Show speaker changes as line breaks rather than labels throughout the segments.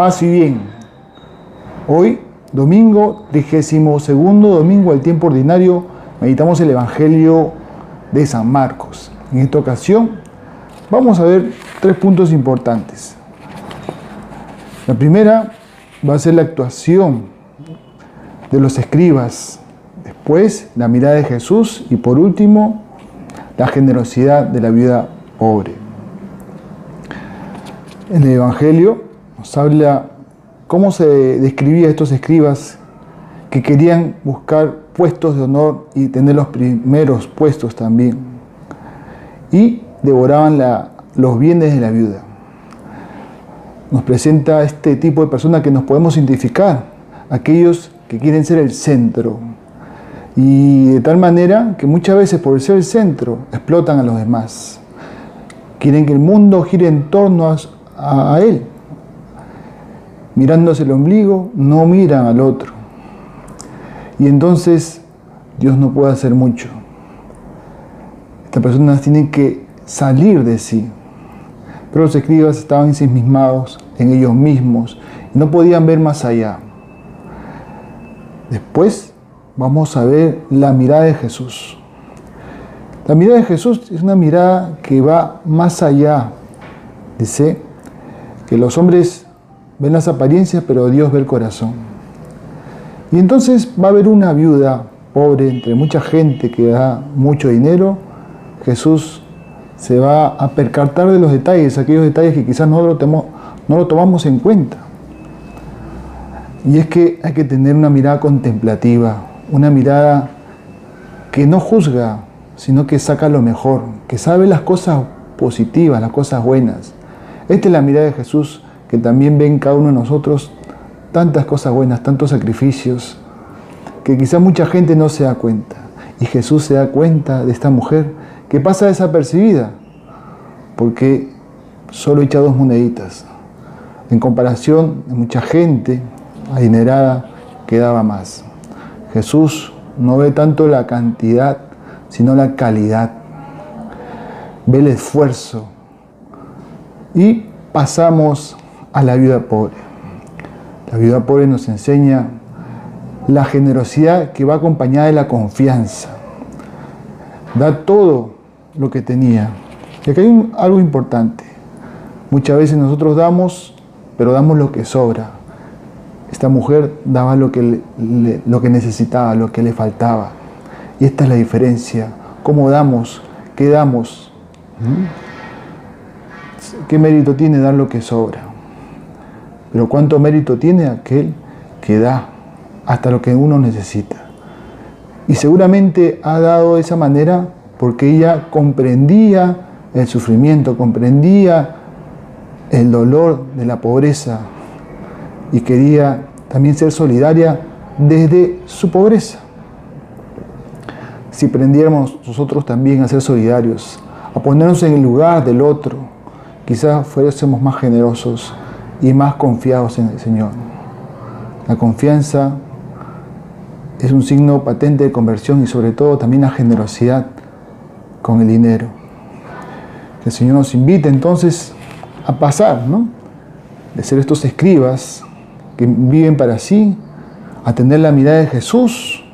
Paz y bien. Hoy, domingo, 32 domingo del tiempo ordinario, meditamos el Evangelio de San Marcos. En esta ocasión vamos a ver tres puntos importantes. La primera va a ser la actuación de los escribas, después la mirada de Jesús y por último la generosidad de la vida pobre. En el Evangelio nos habla cómo se describía a estos escribas que querían buscar puestos de honor y tener los primeros puestos también. Y devoraban los bienes de la viuda. Nos presenta este tipo de personas que nos podemos identificar, aquellos que quieren ser el centro. Y de tal manera que muchas veces por ser el centro explotan a los demás. Quieren que el mundo gire en torno a, a él. Mirándose el ombligo, no miran al otro. Y entonces Dios no puede hacer mucho. Estas personas tienen que salir de sí. Pero los escribas estaban ensimismados en ellos mismos y no podían ver más allá. Después vamos a ver la mirada de Jesús. La mirada de Jesús es una mirada que va más allá. Dice que los hombres ven las apariencias, pero Dios ve el corazón. Y entonces va a haber una viuda pobre entre mucha gente que da mucho dinero. Jesús se va a percatar de los detalles, aquellos detalles que quizás no lo, no lo tomamos en cuenta. Y es que hay que tener una mirada contemplativa, una mirada que no juzga, sino que saca lo mejor, que sabe las cosas positivas, las cosas buenas. Esta es la mirada de Jesús que también ve en cada uno de nosotros tantas cosas buenas, tantos sacrificios, que quizá mucha gente no se da cuenta. Y Jesús se da cuenta de esta mujer que pasa desapercibida, porque solo echa dos moneditas. En comparación de mucha gente adinerada que daba más. Jesús no ve tanto la cantidad, sino la calidad. Ve el esfuerzo. Y pasamos a la vida pobre. La vida pobre nos enseña la generosidad que va acompañada de la confianza. Da todo lo que tenía. Y aquí hay algo importante. Muchas veces nosotros damos, pero damos lo que sobra. Esta mujer daba lo que, lo que necesitaba, lo que le faltaba. Y esta es la diferencia. ¿Cómo damos? ¿Qué damos? ¿Mm? ¿Qué mérito tiene dar lo que sobra? Pero ¿cuánto mérito tiene aquel que da hasta lo que uno necesita? Y seguramente ha dado de esa manera porque ella comprendía el sufrimiento, comprendía el dolor de la pobreza, y quería también ser solidaria desde su pobreza. Si aprendiéramos nosotros también a ser solidarios, a ponernos en el lugar del otro, quizás fuésemos más generosos y más confiados en el Señor. La confianza es un signo patente de conversión y sobre todo también la generosidad con el dinero. Que el Señor nos invite entonces a pasar, ¿no? De ser estos escribas que viven para sí, a tener la mirada de Jesús,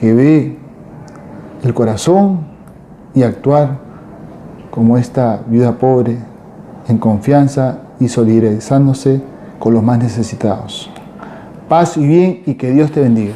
que ve el corazón y actuar como esta viuda pobre, en confianza y solidarizándose con los más necesitados. Paz y bien y que Dios te bendiga.